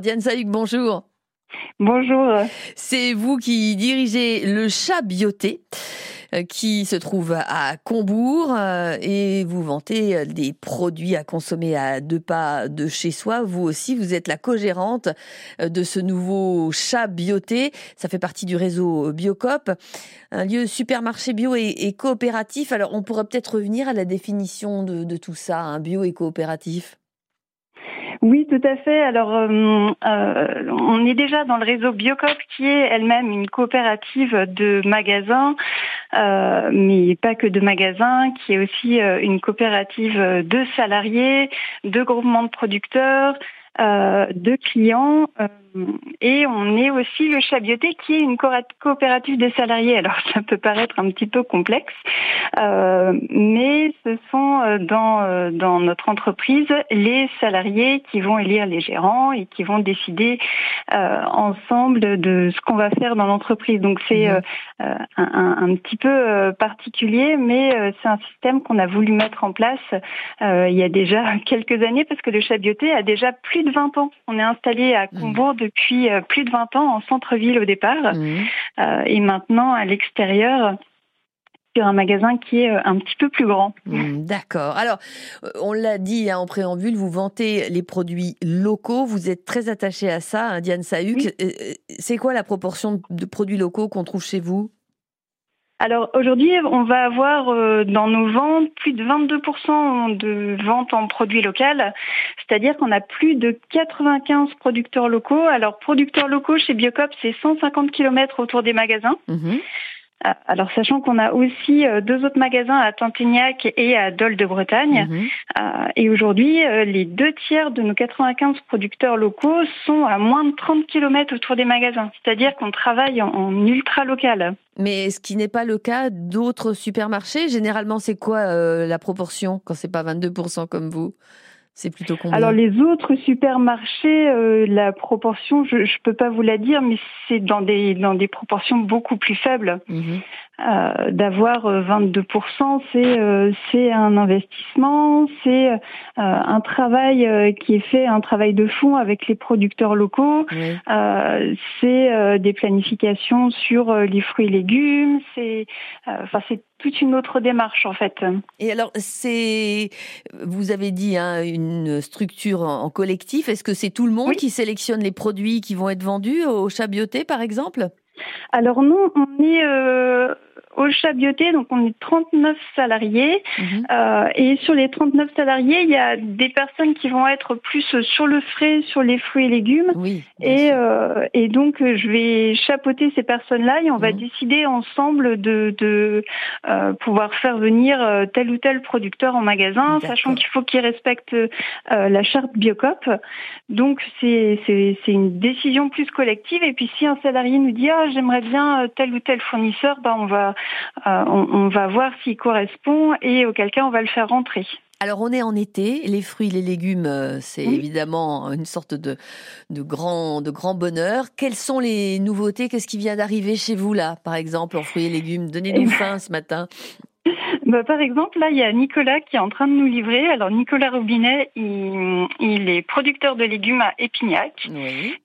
Diane Saïk, bonjour. Bonjour. C'est vous qui dirigez le chat bioté euh, qui se trouve à Combourg euh, et vous vantez euh, des produits à consommer à deux pas de chez soi. Vous aussi, vous êtes la co-gérante de ce nouveau chat bioté. Ça fait partie du réseau Biocop, un lieu supermarché bio et, coopératif. Alors, on pourrait peut-être revenir à la définition de, tout ça, un bio et coopératif. Oui, tout à fait. Alors, euh, euh, on est déjà dans le réseau Biocop, qui est elle-même une coopérative de magasins, euh, mais pas que de magasins, qui est aussi une coopérative de salariés, de groupements de producteurs, de clients. Et on est aussi le Chabioté qui est une coopérative des salariés. Alors ça peut paraître un petit peu complexe, euh, mais ce sont euh, dans, euh, dans notre entreprise les salariés qui vont élire les gérants et qui vont décider ensemble de ce qu'on va faire dans l'entreprise. Donc c'est un, un, petit peu particulier, mais c'est un système qu'on a voulu mettre en place il y a déjà quelques années parce que le Chabioté a déjà plus de 20 ans. On est installé à mhm. Combourg depuis euh, plus de 20 ans en centre-ville au départ mmh. euh, et maintenant à l'extérieur sur un magasin qui est euh, un petit peu plus grand. Mmh, d'accord. Alors, on l'a dit hein, en préambule, vous vantez les produits locaux, vous êtes très attaché à ça, hein, Diane Sahuc. C'est quoi la proportion de produits locaux qu'on trouve chez vous? Alors aujourd'hui, on va avoir euh, dans nos ventes plus de 22% de ventes en produits locaux, c'est-à-dire qu'on a plus de 95 producteurs locaux. Alors producteurs locaux chez Biocop, c'est 150 km autour des magasins. Mhm. Euh, alors, sachant qu'on a aussi euh, deux autres magasins à Tantignac et à Dole de Bretagne, mhm. euh, et aujourd'hui, les deux tiers de nos 95 producteurs locaux sont à moins de 30 km autour des magasins, c'est-à-dire qu'on travaille en, ultra local. Mais ce qui n'est pas le cas d'autres supermarchés, généralement, c'est quoi la proportion quand c'est pas 22% comme vous? C'est plutôt combien Alors les autres supermarchés, euh, la proportion, je ne peux pas vous la dire, mais c'est dans des dans des proportions beaucoup plus faibles. Mhm. Euh, d'avoir 22%, euh, c'est c'est un investissement, c'est un travail qui est fait, un travail de fond avec les producteurs locaux. c'est des planifications sur les fruits et légumes. C'est enfin c'est toute une autre démarche en fait. Et alors c'est, vous avez dit hein, une structure en, collectif. Est-ce que c'est tout le monde qui sélectionne les produits qui vont être vendus au Chabioté par exemple? Alors non, on est euh, au Chabioté, donc on est 39 salariés. Mhm. Euh, et sur les 39 salariés, il y a des personnes qui vont être plus sur le frais, sur les fruits et légumes. Oui, et, euh, et donc, je vais chapeauter ces personnes-là et on va mhm. décider ensemble de, de euh, pouvoir faire venir tel ou tel producteur en magasin, sachant qu'il faut qu'il respecte la charte Biocop. Donc, c'est une décision plus collective. Et puis, si un salarié nous dit, ah, j'aimerais bien tel ou tel fournisseur, ben, on va euh, on, va voir s'il correspond et auquel cas on va le faire rentrer. Alors on est en été, les fruits, les légumes, euh, c'est évidemment une sorte de, de, grand, de grand bonheur. Quelles sont les nouveautés? Qu'est-ce qui vient d'arriver chez vous là, par exemple, en fruits et légumes? Donnez-nous eh ben, faim ce matin. Bah, par exemple, là, il y a Nicolas qui est en train de nous livrer. Alors, Nicolas Robinet, il, est producteur de légumes à Épignac.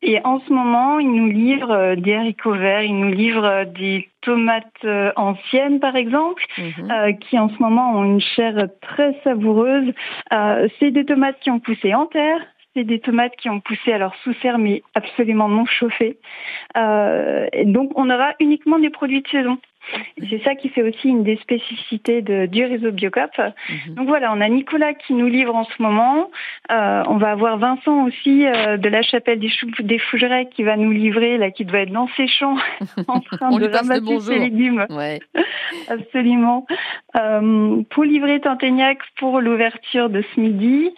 Et en ce moment, il nous livre euh, des haricots verts, il nous livre euh, des tomates euh, anciennes, par exemple, mhm. qui en ce moment ont une chair très savoureuse. C'est des tomates qui ont poussé en terre, c'est des tomates qui ont poussé alors sous serre mais absolument non chauffées. donc on aura uniquement des produits de saison. C'est ça qui fait aussi une des spécificités de, du réseau Biocop. Mhm. Donc voilà, on a Nicolas qui nous livre en ce moment. Euh, on va avoir Vincent aussi euh, de la chapelle des, des Fougerets qui va nous livrer, là, qui doit être dans ses champs en train de ramasser ses légumes. Ouais. Absolument. Euh, pour livrer Tantegnac pour l'ouverture de ce midi.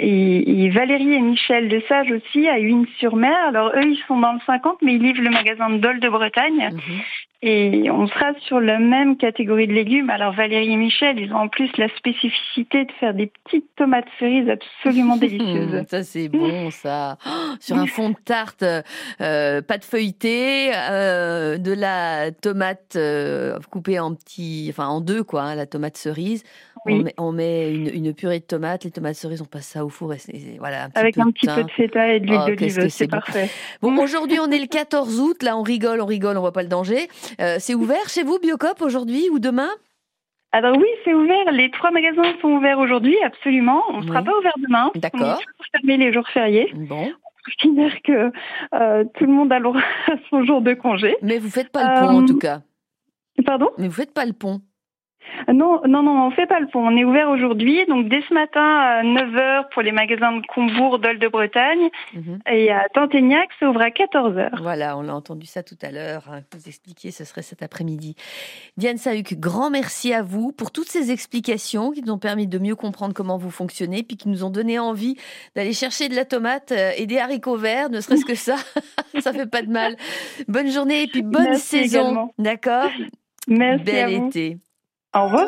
Et, et, Valérie et Michel de Sage aussi à Huines-sur-Mer. Alors eux, ils sont dans le 50, mais ils livrent le magasin de Dole de Bretagne. Mhm. Et on sera sur la même catégorie de légumes. Alors Valérie et Michel, ils ont en plus la spécificité de faire des petites tomates cerises absolument délicieuses. ça c'est bon ça. Oh, sur un fond de tarte, euh, pâte feuilletée, euh, de la tomate euh, coupée en petits, enfin en deux quoi, hein, la tomate cerise. On met, une, purée de tomates, les tomates cerises, on passe ça au four et, voilà. Avec un petit peu de feta et de l'huile oh, d'olive, c'est parfait. Bon, aujourd'hui on est le 14 août, là on rigole, on rigole, on voit pas le danger. Euh, c'est ouvert chez vous, Biocop, aujourd'hui ou demain? Alors oui, c'est ouvert. Les trois magasins sont ouverts aujourd'hui, absolument. On ne sera pas ouvert demain. D'accord. On fermer les jours fériés. Bon. Dire que euh, tout le monde a son jour de congé. Mais vous faites pas le pont en tout cas. Pardon? Mais vous faites pas le pont. Non, non, non, on fait pas le pont. On est ouvert aujourd'hui, donc dès ce matin à 9h pour les magasins de Combourg, d'Ol de Bretagne, mhm. et à Tantegnac, ça ouvre à 14h. Voilà, on a entendu ça tout à l'heure. Hein, vous expliquiez, ce serait cet après-midi. Diane Sahuc, grand merci à vous pour toutes ces explications qui nous ont permis de mieux comprendre comment vous fonctionnez, puis qui nous ont donné envie d'aller chercher de la tomate euh, et des haricots verts, ne serait-ce que ça. ça fait pas de mal. Bonne journée et puis bonne saison. D'accord? Merci. Bel été. Au revoir.